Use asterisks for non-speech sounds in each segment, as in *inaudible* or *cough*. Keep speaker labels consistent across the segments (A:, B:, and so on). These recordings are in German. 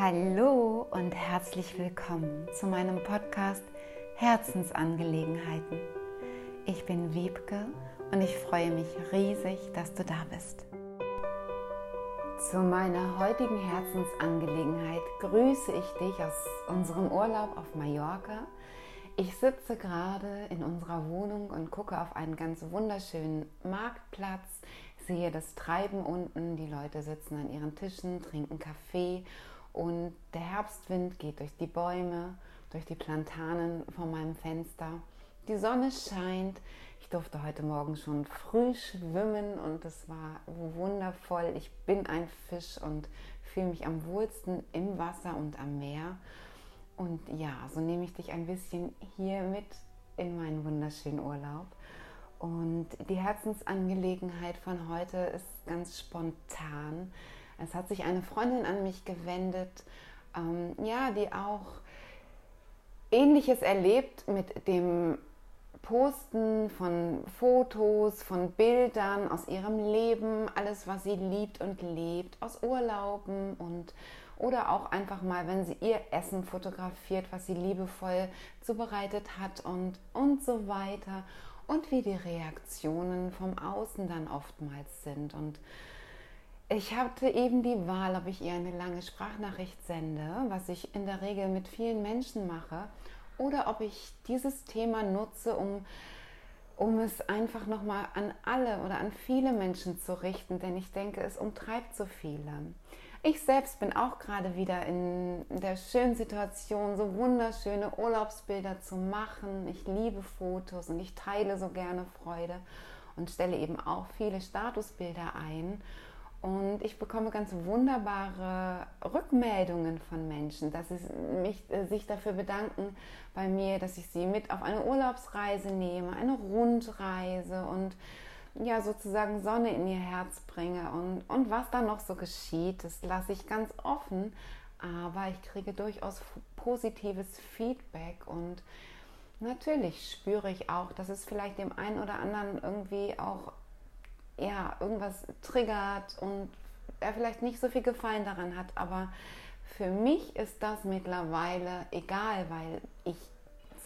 A: Hallo und herzlich willkommen zu meinem Podcast Herzensangelegenheiten. Ich bin Wiebke und ich freue mich riesig, dass du da bist. Zu meiner heutigen Herzensangelegenheit grüße ich dich aus unserem Urlaub auf Mallorca. Ich sitze gerade in unserer Wohnung und gucke auf einen ganz wunderschönen Marktplatz, sehe das Treiben unten, die Leute sitzen an ihren Tischen, trinken Kaffee und der Herbstwind geht durch die Bäume, durch die Plantanen vor meinem Fenster. Die Sonne scheint. Ich durfte heute Morgen schon früh schwimmen und es war wundervoll. Ich bin ein Fisch und fühle mich am wohlsten im Wasser und am Meer. Und ja, so nehme ich dich ein bisschen hier mit in meinen wunderschönen Urlaub. Und die Herzensangelegenheit von heute ist ganz spontan. Es hat sich eine Freundin an mich gewendet, ähm, ja, die auch Ähnliches erlebt mit dem Posten von Fotos, von Bildern aus ihrem Leben, alles, was sie liebt und lebt, aus Urlauben und oder auch einfach mal, wenn sie ihr Essen fotografiert, was sie liebevoll zubereitet hat und und so weiter. Und wie die Reaktionen vom Außen dann oftmals sind. Und ich hatte eben die Wahl, ob ich ihr eine lange Sprachnachricht sende, was ich in der Regel mit vielen Menschen mache, oder ob ich dieses Thema nutze, um, um es einfach nochmal an alle oder an viele Menschen zu richten, denn ich denke, es umtreibt so viele. Ich selbst bin auch gerade wieder in der schönen Situation, so wunderschöne Urlaubsbilder zu machen. Ich liebe Fotos und ich teile so gerne Freude und stelle eben auch viele Statusbilder ein. Und ich bekomme ganz wunderbare Rückmeldungen von Menschen, dass sie mich, äh, sich dafür bedanken bei mir, dass ich sie mit auf eine Urlaubsreise nehme, eine Rundreise und ja sozusagen Sonne in ihr Herz bringe. Und, und was dann noch so geschieht, das lasse ich ganz offen, aber ich kriege durchaus positives Feedback und natürlich spüre ich auch, dass es vielleicht dem einen oder anderen irgendwie auch ja, irgendwas triggert und er vielleicht nicht so viel Gefallen daran hat. Aber für mich ist das mittlerweile egal, weil ich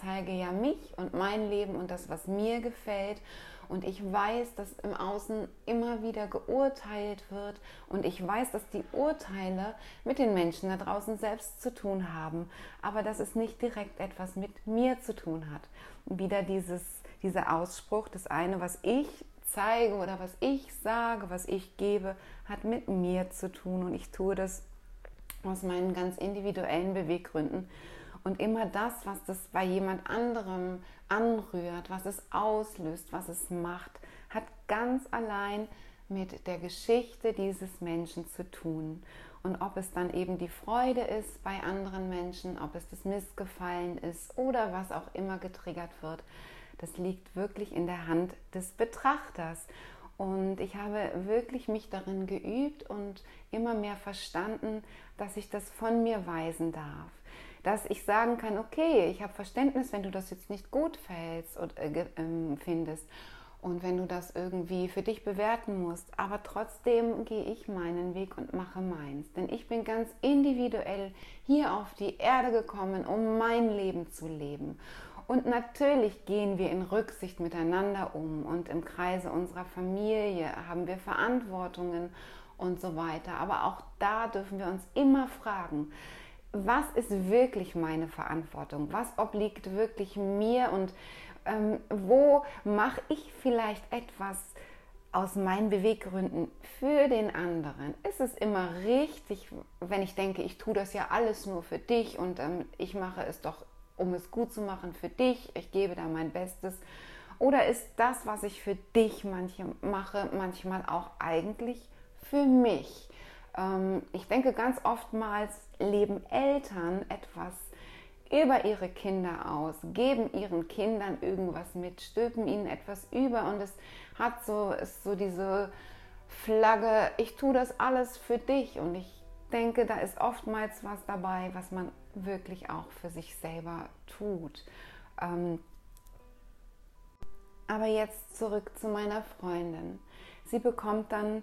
A: zeige ja mich und mein Leben und das, was mir gefällt. Und ich weiß, dass im Außen immer wieder geurteilt wird. Und ich weiß, dass die Urteile mit den Menschen da draußen selbst zu tun haben. Aber dass es nicht direkt etwas mit mir zu tun hat. Wieder dieses, dieser Ausspruch, das eine, was ich zeige oder was ich sage, was ich gebe, hat mit mir zu tun und ich tue das aus meinen ganz individuellen Beweggründen. Und immer das, was das bei jemand anderem anrührt, was es auslöst, was es macht, hat ganz allein mit der Geschichte dieses Menschen zu tun. Und ob es dann eben die Freude ist bei anderen Menschen, ob es das Missgefallen ist oder was auch immer getriggert wird, das liegt wirklich in der Hand des Betrachters. Und ich habe wirklich mich darin geübt und immer mehr verstanden, dass ich das von mir weisen darf. Dass ich sagen kann, okay, ich habe Verständnis, wenn du das jetzt nicht gut fällst und äh, äh, findest und wenn du das irgendwie für dich bewerten musst. Aber trotzdem gehe ich meinen Weg und mache meins. Denn ich bin ganz individuell hier auf die Erde gekommen, um mein Leben zu leben. Und natürlich gehen wir in Rücksicht miteinander um und im Kreise unserer Familie haben wir Verantwortungen und so weiter. Aber auch da dürfen wir uns immer fragen, was ist wirklich meine Verantwortung? Was obliegt wirklich mir und ähm, wo mache ich vielleicht etwas aus meinen Beweggründen für den anderen? Ist es immer richtig, wenn ich denke, ich tue das ja alles nur für dich und ähm, ich mache es doch um es gut zu machen für dich. Ich gebe da mein Bestes. Oder ist das, was ich für dich manche mache, manchmal auch eigentlich für mich? Ähm, ich denke, ganz oftmals leben Eltern etwas über ihre Kinder aus, geben ihren Kindern irgendwas mit, stülpen ihnen etwas über und es hat so, ist so diese Flagge, ich tue das alles für dich und ich denke, da ist oftmals was dabei, was man wirklich auch für sich selber tut. Ähm, aber jetzt zurück zu meiner Freundin. Sie bekommt dann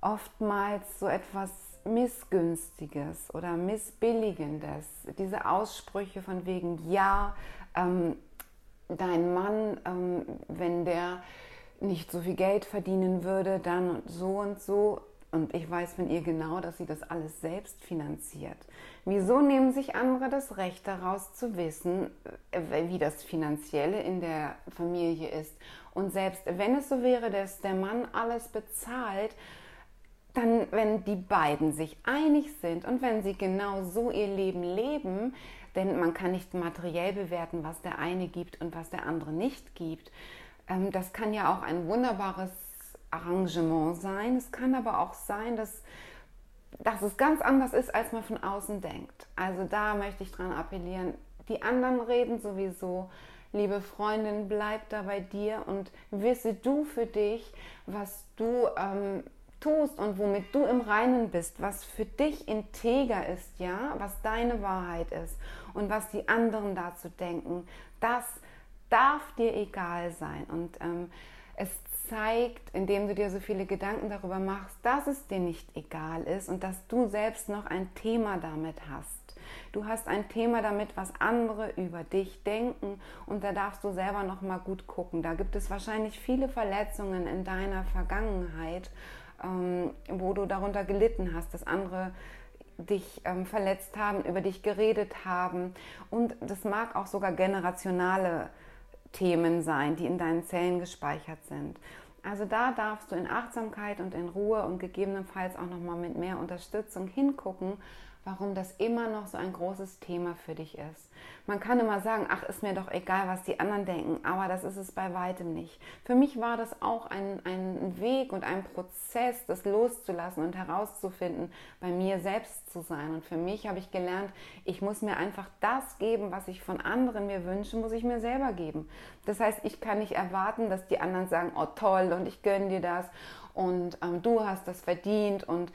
A: oftmals so etwas Missgünstiges oder Missbilligendes, diese Aussprüche von wegen, ja, ähm, dein Mann, ähm, wenn der nicht so viel Geld verdienen würde, dann so und so. Und ich weiß von ihr genau, dass sie das alles selbst finanziert. Wieso nehmen sich andere das Recht daraus zu wissen, äh, wie das Finanzielle in der Familie ist? Und selbst wenn es so wäre, dass der Mann alles bezahlt, dann, wenn die beiden sich einig sind und wenn sie genau so ihr Leben leben, denn man kann nicht materiell bewerten, was der eine gibt und was der andere nicht gibt. Ähm, das kann ja auch ein wunderbares Arrangement sein. Es kann aber auch sein, dass, dass es ganz anders ist, als man von außen denkt. Also da möchte ich dran appellieren. Die anderen reden sowieso. Liebe Freundin, bleib da bei dir und wisse du für dich, was du ähm, tust und womit du im Reinen bist, was für dich integer ist, ja, was deine Wahrheit ist und was die anderen dazu denken, das darf dir egal sein. Und ähm, es zeigt, indem du dir so viele Gedanken darüber machst, dass es dir nicht egal ist und dass du selbst noch ein Thema damit hast. Du hast ein Thema damit, was andere über dich denken und da darfst du selber noch mal gut gucken. Da gibt es wahrscheinlich viele Verletzungen in deiner Vergangenheit, ähm, wo du darunter gelitten hast, dass andere dich ähm, verletzt haben, über dich geredet haben und das mag auch sogar generationale Themen sein, die in deinen Zellen gespeichert sind. Also da darfst du in Achtsamkeit und in Ruhe und gegebenenfalls auch noch mal mit mehr Unterstützung hingucken, warum das immer noch so ein großes Thema für dich ist. Man kann immer sagen, ach, ist mir doch egal, was die anderen denken, aber das ist es bei weitem nicht. Für mich war das auch ein, ein Weg und ein Prozess, das loszulassen und herauszufinden, bei mir selbst zu sein. Und für mich habe ich gelernt, ich muss mir einfach das geben, was ich von anderen mir wünsche, muss ich mir selber geben. Das heißt, ich kann nicht erwarten, dass die anderen sagen, oh toll und ich gönne dir das und ähm, du hast das verdient und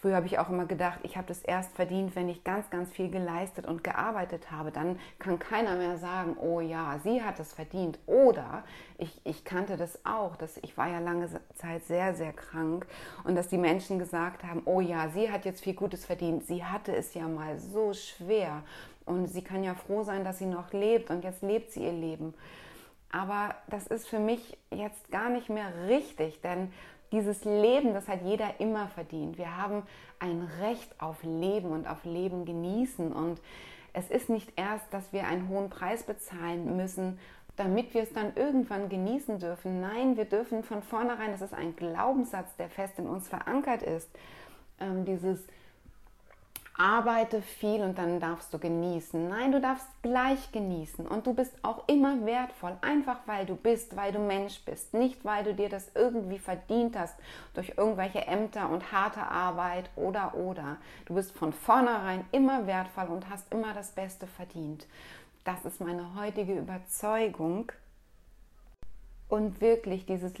A: Früher habe ich auch immer gedacht, ich habe das erst verdient, wenn ich ganz, ganz viel geleistet und gearbeitet habe. Dann kann keiner mehr sagen, oh ja, sie hat es verdient. Oder ich, ich kannte das auch, dass ich war ja lange Zeit sehr, sehr krank und dass die Menschen gesagt haben, oh ja, sie hat jetzt viel Gutes verdient. Sie hatte es ja mal so schwer und sie kann ja froh sein, dass sie noch lebt und jetzt lebt sie ihr Leben. Aber das ist für mich jetzt gar nicht mehr richtig, denn dieses Leben, das hat jeder immer verdient. Wir haben ein Recht auf Leben und auf Leben genießen. Und es ist nicht erst, dass wir einen hohen Preis bezahlen müssen, damit wir es dann irgendwann genießen dürfen. Nein, wir dürfen von vornherein, das ist ein Glaubenssatz, der fest in uns verankert ist, ähm, dieses arbeite viel und dann darfst du genießen. Nein, du darfst gleich genießen und du bist auch immer wertvoll, einfach weil du bist, weil du Mensch bist, nicht weil du dir das irgendwie verdient hast durch irgendwelche Ämter und harte Arbeit oder oder. Du bist von vornherein immer wertvoll und hast immer das Beste verdient. Das ist meine heutige Überzeugung. Und wirklich dieses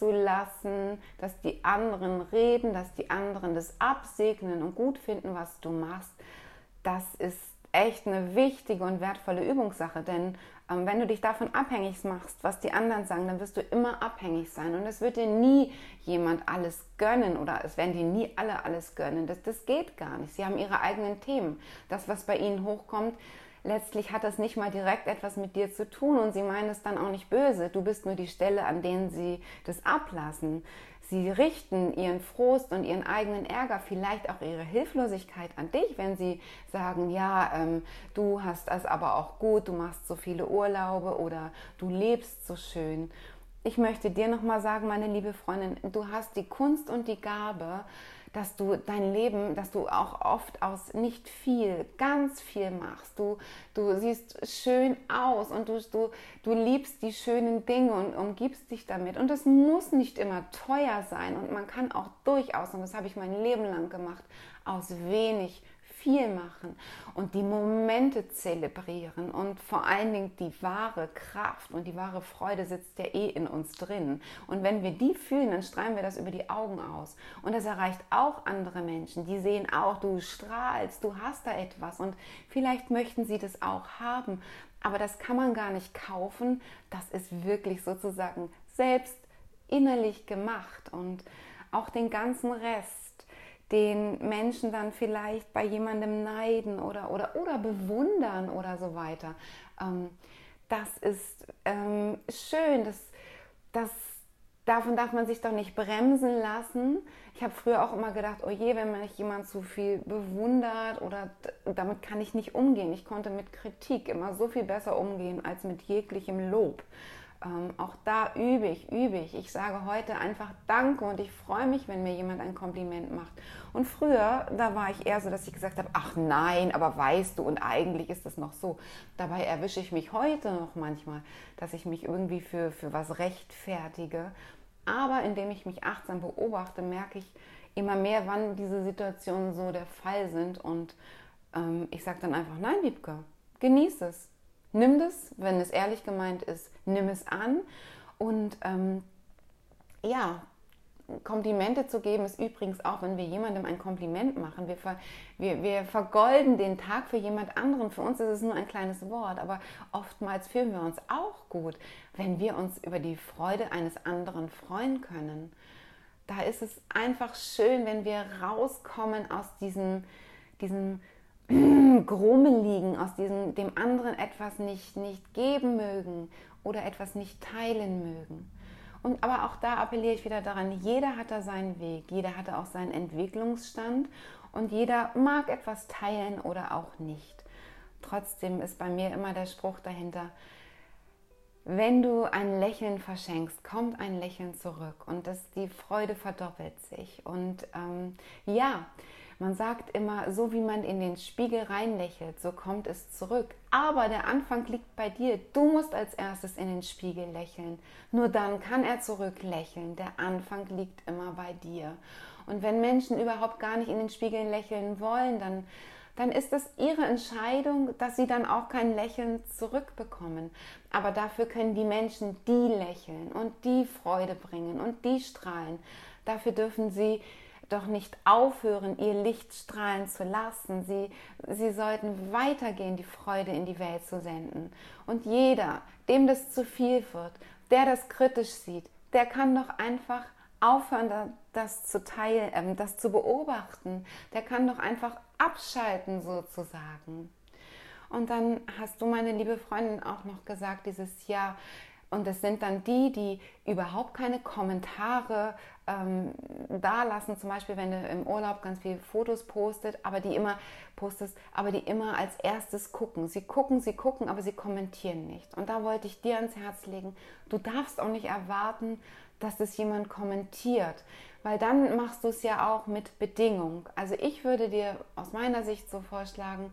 A: Los zulassen, dass die anderen reden, dass die anderen das absegnen und gut finden, was du machst, das ist echt eine wichtige und wertvolle Übungssache. Denn ähm, wenn du dich davon abhängig machst, was die anderen sagen, dann wirst du immer abhängig sein. Und es wird dir nie jemand alles gönnen oder es werden dir nie alle alles gönnen. Das, das geht gar nicht. Sie haben ihre eigenen Themen. Das, was bei ihnen hochkommt, letztlich hat das nicht mal direkt etwas mit dir zu tun und sie meinen es dann auch nicht böse. Du bist nur die Stelle, an denen sie das ablassen. Sie richten ihren Frust und ihren eigenen Ärger, vielleicht auch ihre Hilflosigkeit an dich, wenn sie sagen, ja, ähm, du hast es aber auch gut, du machst so viele Urlaube oder du lebst so schön. Ich möchte dir nochmal sagen, meine liebe Freundin, du hast die Kunst und die Gabe, dass du dein Leben, dass du auch oft aus nicht viel, ganz viel machst. Du, du siehst schön aus und du, du, du liebst die schönen Dinge und umgibst dich damit. Und das muss nicht immer teuer sein und man kann auch durchaus, und das habe ich mein Leben lang gemacht, aus wenig viel machen und die Momente zelebrieren und vor allen Dingen die wahre Kraft und die wahre Freude sitzt ja eh in uns drin. Und wenn wir die fühlen, dann strahlen wir das über die Augen aus. Und das erreicht auch andere Menschen. Die sehen auch, du strahlst, du hast da etwas und vielleicht möchten sie das auch haben. Aber das kann man gar nicht kaufen. Das ist wirklich sozusagen selbst innerlich gemacht und auch den ganzen Rest den Menschen dann vielleicht bei jemandem neiden oder, oder, oder bewundern oder so weiter. Ähm, das ist ähm, schön, das, das, davon darf man sich doch nicht bremsen lassen. Ich habe früher auch immer gedacht, oh je, wenn mich jemand zu viel bewundert oder damit kann ich nicht umgehen. Ich konnte mit Kritik immer so viel besser umgehen als mit jeglichem Lob ähm, auch da übe ich, übe ich. Ich sage heute einfach Danke und ich freue mich, wenn mir jemand ein Kompliment macht. Und früher, da war ich eher so, dass ich gesagt habe, ach nein, aber weißt du, und eigentlich ist das noch so. Dabei erwische ich mich heute noch manchmal, dass ich mich irgendwie für, für was rechtfertige. Aber indem ich mich achtsam beobachte, merke ich immer mehr, wann diese Situationen so der Fall sind. Und ähm, ich sage dann einfach, nein, Liebke, genieße es Nimm das, wenn es ehrlich gemeint ist, nimm es an. Und ähm, ja, Komplimente zu geben ist übrigens auch, wenn wir jemandem ein Kompliment machen. Wir, ver, wir, wir vergolden den Tag für jemand anderen. Für uns ist es nur ein kleines Wort, aber oftmals fühlen wir uns auch gut, wenn wir uns über die Freude eines anderen freuen können. Da ist es einfach schön, wenn wir rauskommen aus diesem, diesem *clears throat* Grummeligen, aus diesem dem anderen etwas nicht, nicht geben mögen oder etwas nicht teilen mögen. Und aber auch da appelliere ich wieder daran, jeder hat da seinen Weg, jeder hat da auch seinen Entwicklungsstand und jeder mag etwas teilen oder auch nicht. Trotzdem ist bei mir immer der Spruch dahinter, wenn du ein Lächeln verschenkst, kommt ein Lächeln zurück und das, die Freude verdoppelt sich. Und ähm, ja, man sagt immer, so wie man in den Spiegel reinlächelt, so kommt es zurück. Aber der Anfang liegt bei dir. Du musst als erstes in den Spiegel lächeln. Nur dann kann er zurücklächeln. Der Anfang liegt immer bei dir. Und wenn Menschen überhaupt gar nicht in den Spiegel lächeln wollen, dann, dann ist es ihre Entscheidung, dass sie dann auch kein Lächeln zurückbekommen. Aber dafür können die Menschen, die lächeln und die Freude bringen und die strahlen, dafür dürfen sie doch nicht aufhören, ihr Licht strahlen zu lassen. Sie, sie sollten weitergehen, die Freude in die Welt zu senden. Und jeder, dem das zu viel wird, der das kritisch sieht, der kann doch einfach aufhören, das zu teilen, äh, das zu beobachten. Der kann doch einfach abschalten sozusagen. Und dann hast du, meine liebe Freundin, auch noch gesagt, dieses Jahr, und es sind dann die, die überhaupt keine Kommentare ähm, da lassen, zum Beispiel wenn du im Urlaub ganz viele Fotos postet, aber die immer postest, aber die immer als erstes gucken. Sie gucken, sie gucken, aber sie kommentieren nicht. Und da wollte ich dir ans Herz legen, du darfst auch nicht erwarten, dass das jemand kommentiert, weil dann machst du es ja auch mit Bedingung. Also ich würde dir aus meiner Sicht so vorschlagen,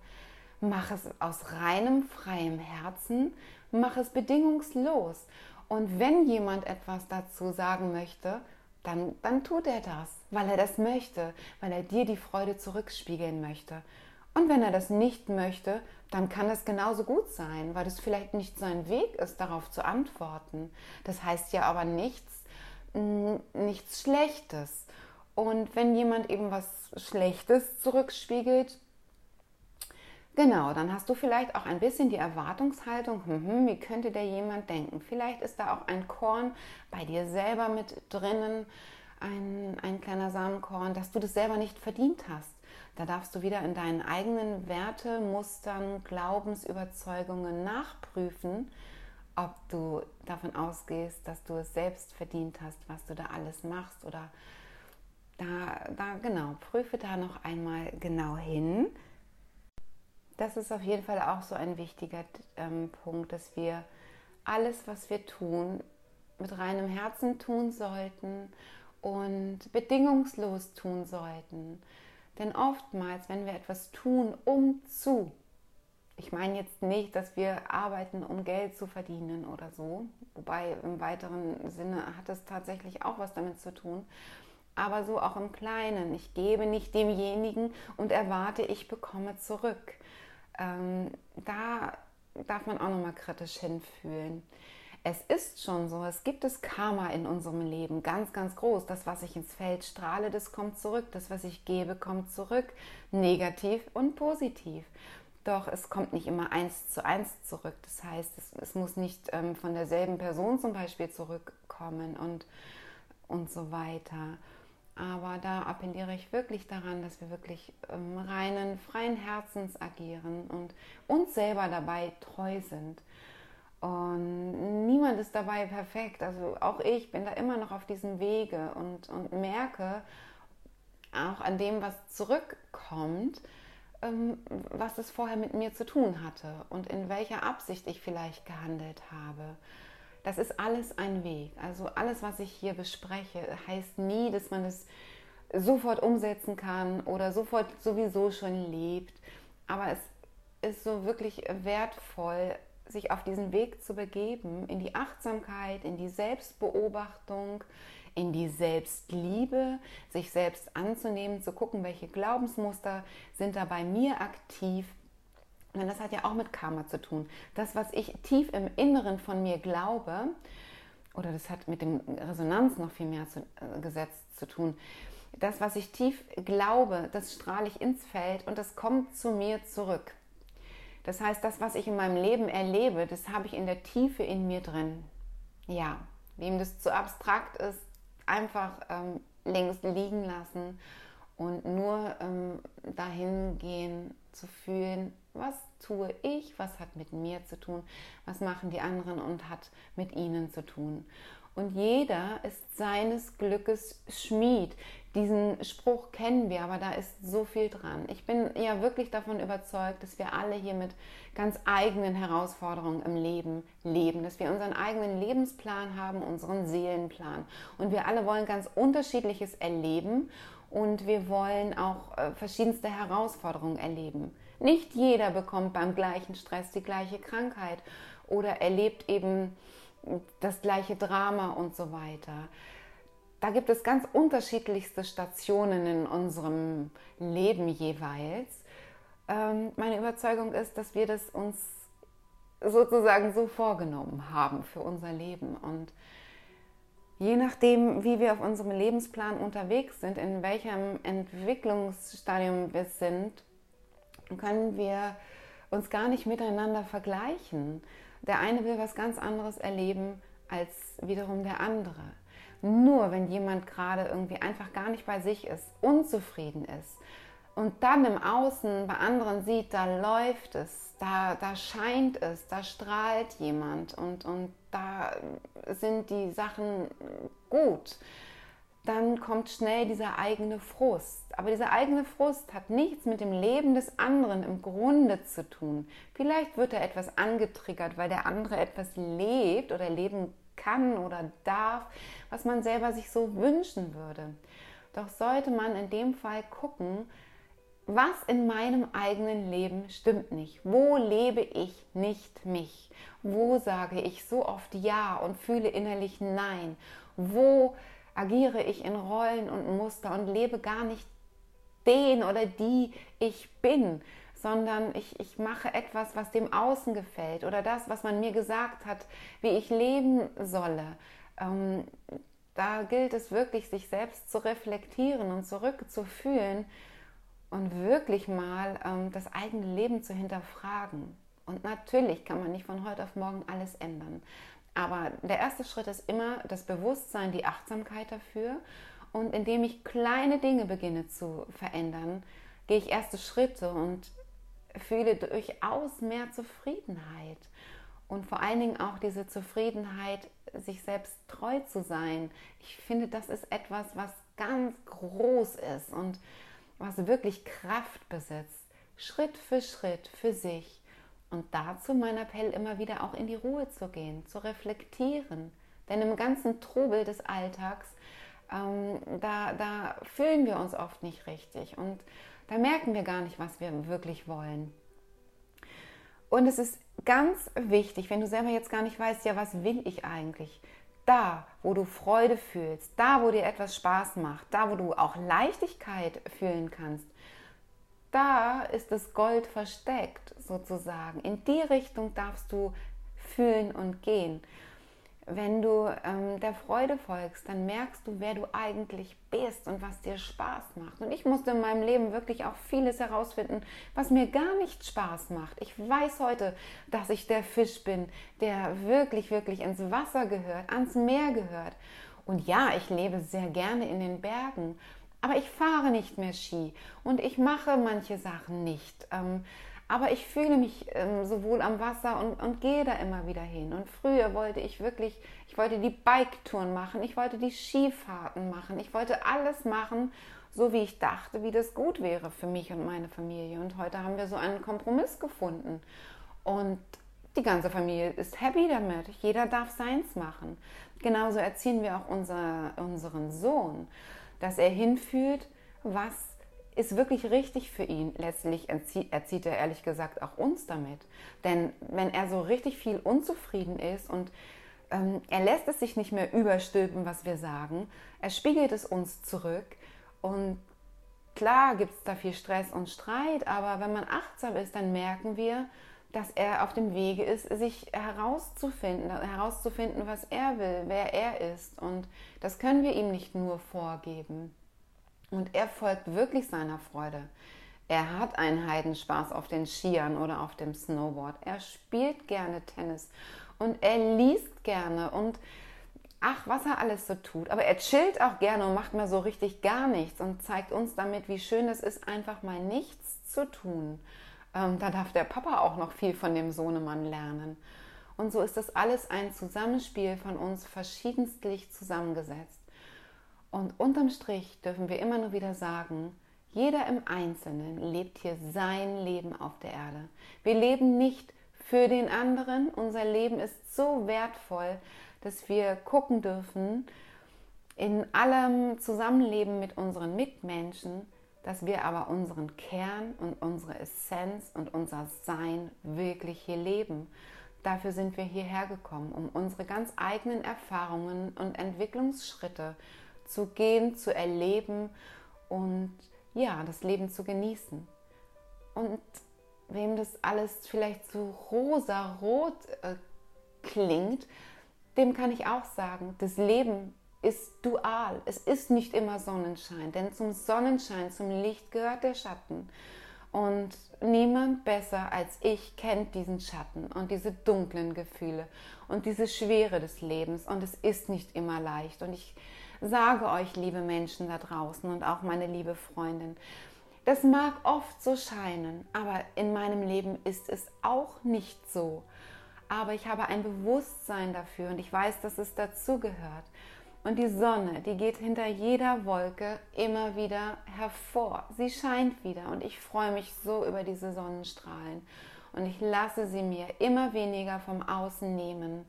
A: mach es aus reinem, freiem Herzen mach es bedingungslos. Und wenn jemand etwas dazu sagen möchte, dann, dann tut er das, weil er das möchte, weil er dir die Freude zurückspiegeln möchte. Und wenn er das nicht möchte, dann kann das genauso gut sein, weil es vielleicht nicht sein Weg ist, darauf zu antworten. Das heißt ja aber nichts, nichts Schlechtes. Und wenn jemand eben was Schlechtes zurückspiegelt, Genau, dann hast du vielleicht auch ein bisschen die Erwartungshaltung, hm, hm, wie könnte der jemand denken? Vielleicht ist da auch ein Korn bei dir selber mit drinnen, ein, ein kleiner Samenkorn, dass du das selber nicht verdient hast. Da darfst du wieder in deinen eigenen Wertemustern, Glaubensüberzeugungen nachprüfen, ob du davon ausgehst, dass du es selbst verdient hast, was du da alles machst. Oder da, da genau, prüfe da noch einmal genau hin das ist auf jeden Fall auch so ein wichtiger ähm, Punkt, dass wir alles, was wir tun, mit reinem Herzen tun sollten und bedingungslos tun sollten. Denn oftmals, wenn wir etwas tun, um zu, ich meine jetzt nicht, dass wir arbeiten, um Geld zu verdienen oder so, wobei im weiteren Sinne hat es tatsächlich auch was damit zu tun, aber so auch im Kleinen. Ich gebe nicht demjenigen und erwarte, ich bekomme zurück ähm, da darf man auch nochmal kritisch hinfühlen. Es ist schon so, es gibt das Karma in unserem Leben ganz, ganz groß. Das, was ich ins Feld strahle, das kommt zurück. Das, was ich gebe, kommt zurück. Negativ und positiv. Doch es kommt nicht immer eins zu eins zurück. Das heißt, es, es muss nicht ähm, von derselben Person zum Beispiel zurückkommen und, und so weiter. Aber da appelliere ich wirklich daran, dass wir wirklich ähm, reinen, freien Herzens agieren und uns selber dabei treu sind. Und niemand ist dabei perfekt. Also auch ich bin da immer noch auf diesem Wege und, und merke auch an dem, was zurückkommt, ähm, was es vorher mit mir zu tun hatte und in welcher Absicht ich vielleicht gehandelt habe. Das ist alles ein Weg. Also alles, was ich hier bespreche, heißt nie, dass man es sofort umsetzen kann oder sofort sowieso schon lebt. Aber es ist so wirklich wertvoll, sich auf diesen Weg zu begeben, in die Achtsamkeit, in die Selbstbeobachtung, in die Selbstliebe, sich selbst anzunehmen, zu gucken, welche Glaubensmuster sind da bei mir aktiv. Denn das hat ja auch mit Karma zu tun. Das, was ich tief im Inneren von mir glaube, oder das hat mit dem Resonanz noch viel mehr zu, äh, gesetzt zu tun. Das, was ich tief glaube, das strahle ich ins Feld und das kommt zu mir zurück. Das heißt, das, was ich in meinem Leben erlebe, das habe ich in der Tiefe in mir drin. Ja, wem das zu abstrakt ist, einfach ähm, längst liegen lassen und nur ähm, dahin gehen zu fühlen, was tue ich, was hat mit mir zu tun, was machen die anderen und hat mit ihnen zu tun. Und jeder ist seines Glückes Schmied. Diesen Spruch kennen wir, aber da ist so viel dran. Ich bin ja wirklich davon überzeugt, dass wir alle hier mit ganz eigenen Herausforderungen im Leben leben, dass wir unseren eigenen Lebensplan haben, unseren Seelenplan. Und wir alle wollen ganz unterschiedliches erleben und wir wollen auch äh, verschiedenste Herausforderungen erleben. Nicht jeder bekommt beim gleichen Stress die gleiche Krankheit oder erlebt eben das gleiche Drama und so weiter. Da gibt es ganz unterschiedlichste Stationen in unserem Leben jeweils. Ähm, meine Überzeugung ist, dass wir das uns sozusagen so vorgenommen haben für unser Leben. Und je nachdem, wie wir auf unserem Lebensplan unterwegs sind, in welchem Entwicklungsstadium wir sind, können wir uns gar nicht miteinander vergleichen. Der eine will was ganz anderes erleben als wiederum der andere. Nur wenn jemand gerade irgendwie einfach gar nicht bei sich ist, unzufrieden ist und dann im Außen bei anderen sieht, da läuft es, da, da scheint es, da strahlt jemand und, und da sind die Sachen gut, dann kommt schnell dieser eigene Frust. Aber dieser eigene Frust hat nichts mit dem Leben des anderen im Grunde zu tun. Vielleicht wird er etwas angetriggert, weil der andere etwas lebt oder leben kann oder darf, was man selber sich so wünschen würde. Doch sollte man in dem Fall gucken, was in meinem eigenen Leben stimmt nicht. Wo lebe ich nicht mich? Wo sage ich so oft Ja und fühle innerlich Nein? Wo agiere ich in Rollen und Muster und lebe gar nicht den oder die ich bin, sondern ich, ich mache etwas, was dem Außen gefällt oder das, was man mir gesagt hat, wie ich leben solle. Ähm, da gilt es wirklich, sich selbst zu reflektieren und zurückzufühlen und wirklich mal ähm, das eigene Leben zu hinterfragen. Und natürlich kann man nicht von heute auf morgen alles ändern. Aber der erste Schritt ist immer das Bewusstsein, die Achtsamkeit dafür. Und indem ich kleine Dinge beginne zu verändern, gehe ich erste Schritte und fühle durchaus mehr Zufriedenheit. Und vor allen Dingen auch diese Zufriedenheit, sich selbst treu zu sein. Ich finde, das ist etwas, was ganz groß ist und was wirklich Kraft besitzt. Schritt für Schritt für sich. Und dazu mein Appell immer wieder auch in die Ruhe zu gehen, zu reflektieren. Denn im ganzen Trubel des Alltags, ähm, da, da fühlen wir uns oft nicht richtig. Und da merken wir gar nicht, was wir wirklich wollen. Und es ist ganz wichtig, wenn du selber jetzt gar nicht weißt, ja, was will ich eigentlich? Da, wo du Freude fühlst, da, wo dir etwas Spaß macht, da, wo du auch Leichtigkeit fühlen kannst, da ist das Gold versteckt sozusagen. In die Richtung darfst du fühlen und gehen wenn du ähm, der Freude folgst, dann merkst du, wer du eigentlich bist und was dir Spaß macht. Und ich musste in meinem Leben wirklich auch vieles herausfinden, was mir gar nicht Spaß macht. Ich weiß heute, dass ich der Fisch bin, der wirklich, wirklich ins Wasser gehört, ans Meer gehört. Und ja, ich lebe sehr gerne in den Bergen, aber ich fahre nicht mehr Ski und ich mache manche Sachen nicht. Ähm, aber ich fühle mich ähm, so am Wasser und, und gehe da immer wieder hin. Und früher wollte ich wirklich, ich wollte die Bike-Touren machen, ich wollte die Skifahrten machen, ich wollte alles machen, so wie ich dachte, wie das gut wäre für mich und meine Familie. Und heute haben wir so einen Kompromiss gefunden. Und die ganze Familie ist happy damit. Jeder darf seins machen. Genauso erziehen wir auch unser, unseren Sohn, dass er hinführt, was ist wirklich richtig für ihn. Letztlich erzieht, erzieht er ehrlich gesagt auch uns damit. Denn wenn er so richtig viel unzufrieden ist und ähm, er lässt es sich nicht mehr überstülpen, was wir sagen, er spiegelt es uns zurück und klar gibt es da viel Stress und Streit, aber wenn man achtsam ist, dann merken wir, dass er auf dem Wege ist, sich herauszufinden, herauszufinden, was er will, wer er ist. Und das können wir ihm nicht nur vorgeben. Und er folgt wirklich seiner Freude. Er hat einen Heidenspaß auf den Skiern oder auf dem Snowboard. Er spielt gerne Tennis und er liest gerne und ach, was er alles so tut. Aber er chillt auch gerne und macht mal so richtig gar nichts und zeigt uns damit, wie schön es ist, einfach mal nichts zu tun. Ähm, da darf der Papa auch noch viel von dem Sohnemann lernen. Und so ist das alles ein Zusammenspiel von uns verschiedenstlich zusammengesetzt. Und unterm Strich dürfen wir immer nur wieder sagen, jeder im Einzelnen lebt hier sein Leben auf der Erde. Wir leben nicht für den anderen. Unser Leben ist so wertvoll, dass wir gucken dürfen, in allem Zusammenleben mit unseren Mitmenschen, dass wir aber unseren Kern und unsere Essenz und unser Sein wirklich hier leben. Dafür sind wir hierher gekommen, um unsere ganz eigenen Erfahrungen und Entwicklungsschritte zu gehen, zu erleben und ja, das Leben zu genießen. Und wem das alles vielleicht so rosa-rot äh, klingt, dem kann ich auch sagen, das Leben ist dual. Es ist nicht immer Sonnenschein, denn zum Sonnenschein, zum Licht gehört der Schatten. Und niemand besser als ich kennt diesen Schatten und diese dunklen Gefühle und diese Schwere des Lebens. Und es ist nicht immer leicht. Und ich sage euch, liebe Menschen da draußen und auch meine liebe Freundin, das mag oft so scheinen, aber in meinem Leben ist es auch nicht so. Aber ich habe ein Bewusstsein dafür und ich weiß, dass es dazugehört. Und die Sonne, die geht hinter jeder Wolke immer wieder hervor. Sie scheint wieder und ich freue mich so über diese Sonnenstrahlen. Und ich lasse sie mir immer weniger vom Außen nehmen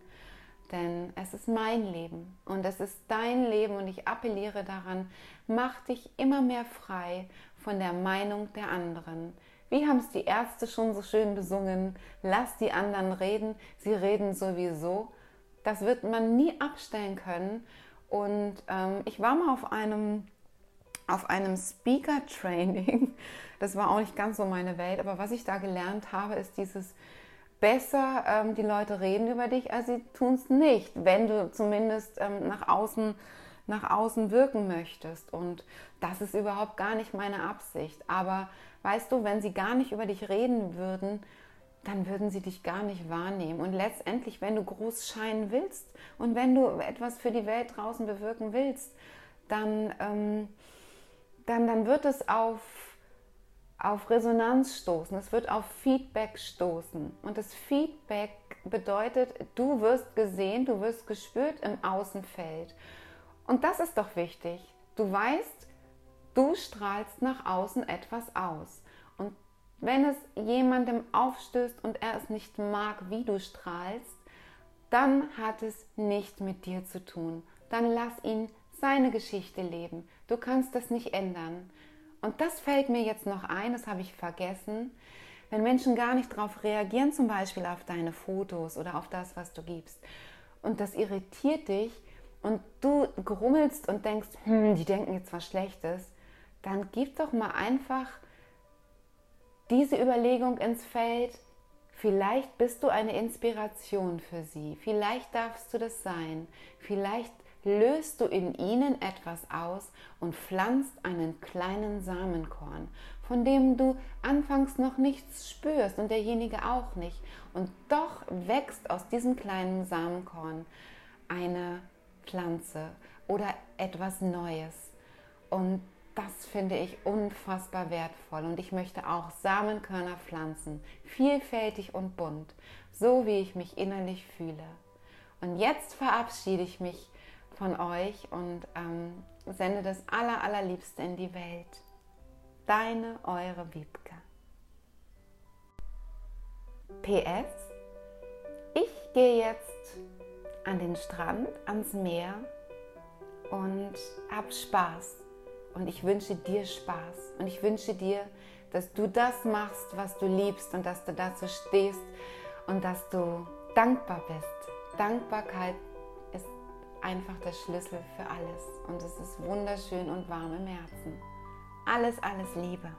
A: denn es ist mein Leben und es ist dein Leben und ich appelliere daran, mach dich immer mehr frei von der Meinung der anderen. Wie haben es die Ärzte schon so schön besungen? Lass die anderen reden, sie reden sowieso. Das wird man nie abstellen können. Und ähm, ich war mal auf einem, auf einem Speaker-Training. Das war auch nicht ganz so meine Welt, aber was ich da gelernt habe, ist dieses besser, ähm, die Leute reden über dich, als sie tun es nicht, wenn du zumindest ähm, nach, außen, nach außen wirken möchtest. Und das ist überhaupt gar nicht meine Absicht. Aber weißt du, wenn sie gar nicht über dich reden würden, dann würden sie dich gar nicht wahrnehmen. Und letztendlich, wenn du groß scheinen willst und wenn du etwas für die Welt draußen bewirken willst, dann, ähm, dann, dann wird es auf auf Resonanz stoßen, es wird auf Feedback stoßen. Und das Feedback bedeutet, du wirst gesehen, du wirst gespürt im Außenfeld. Und das ist doch wichtig. Du weißt, du strahlst nach außen etwas aus. Und wenn es jemandem aufstößt und er es nicht mag, wie du strahlst, dann hat es nicht mit dir zu tun. Dann lass ihn seine Geschichte leben. Du kannst das nicht ändern. Und das fällt mir jetzt noch ein, das habe ich vergessen. Wenn Menschen gar nicht darauf reagieren, zum Beispiel auf deine Fotos oder auf das, was du gibst, und das irritiert dich und du grummelst und denkst, hm, die denken jetzt was Schlechtes, dann gib doch mal einfach diese Überlegung ins Feld. Vielleicht bist du eine Inspiration für sie. Vielleicht darfst du das sein. Vielleicht löst du in ihnen etwas aus und pflanzt einen kleinen Samenkorn, von dem du anfangs noch nichts spürst und derjenige auch nicht. Und doch wächst aus diesem kleinen Samenkorn eine Pflanze oder etwas Neues. Und das finde ich unfassbar wertvoll. Und ich möchte auch Samenkörner pflanzen, vielfältig und bunt, so wie ich mich innerlich fühle. Und jetzt verabschiede ich mich von euch und ähm, sende das aller, allerliebste in die Welt. Deine, eure Wiebke. PS, ich gehe jetzt an den Strand, ans Meer und hab Spaß. Und ich wünsche dir Spaß. Und ich wünsche dir, dass du das machst, was du liebst und dass du dazu stehst und dass du dankbar bist. Dankbarkeit einfach der Schlüssel für alles. Und es ist wunderschön und warm im Herzen. Alles, alles Liebe.